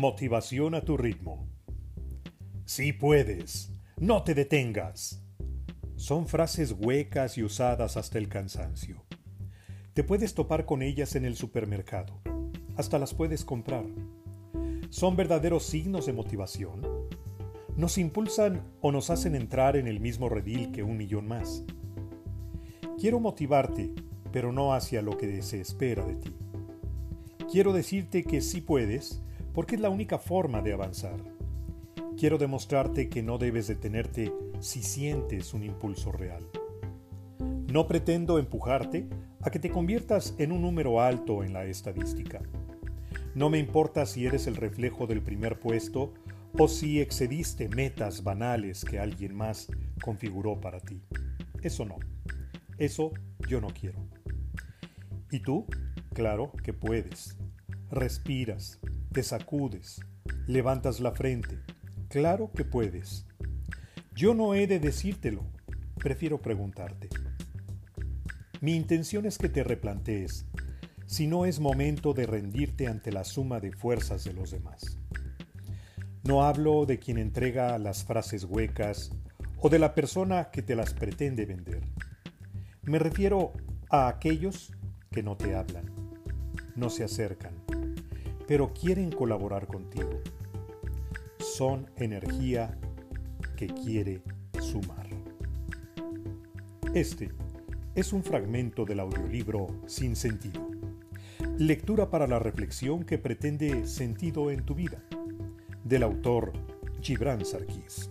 Motivación a tu ritmo. Sí puedes, no te detengas. Son frases huecas y usadas hasta el cansancio. Te puedes topar con ellas en el supermercado. Hasta las puedes comprar. ¿Son verdaderos signos de motivación? ¿Nos impulsan o nos hacen entrar en el mismo redil que un millón más? Quiero motivarte, pero no hacia lo que se espera de ti. Quiero decirte que sí puedes, porque es la única forma de avanzar. Quiero demostrarte que no debes detenerte si sientes un impulso real. No pretendo empujarte a que te conviertas en un número alto en la estadística. No me importa si eres el reflejo del primer puesto o si excediste metas banales que alguien más configuró para ti. Eso no. Eso yo no quiero. ¿Y tú? Claro que puedes. Respiras, te sacudes, levantas la frente. Claro que puedes. Yo no he de decírtelo, prefiero preguntarte. Mi intención es que te replantees si no es momento de rendirte ante la suma de fuerzas de los demás. No hablo de quien entrega las frases huecas o de la persona que te las pretende vender. Me refiero a aquellos que no te hablan, no se acercan, pero quieren colaborar contigo. Son energía que quiere sumar. Este es un fragmento del audiolibro Sin Sentido. Lectura para la reflexión que pretende sentido en tu vida, del autor Gibran Sarkis.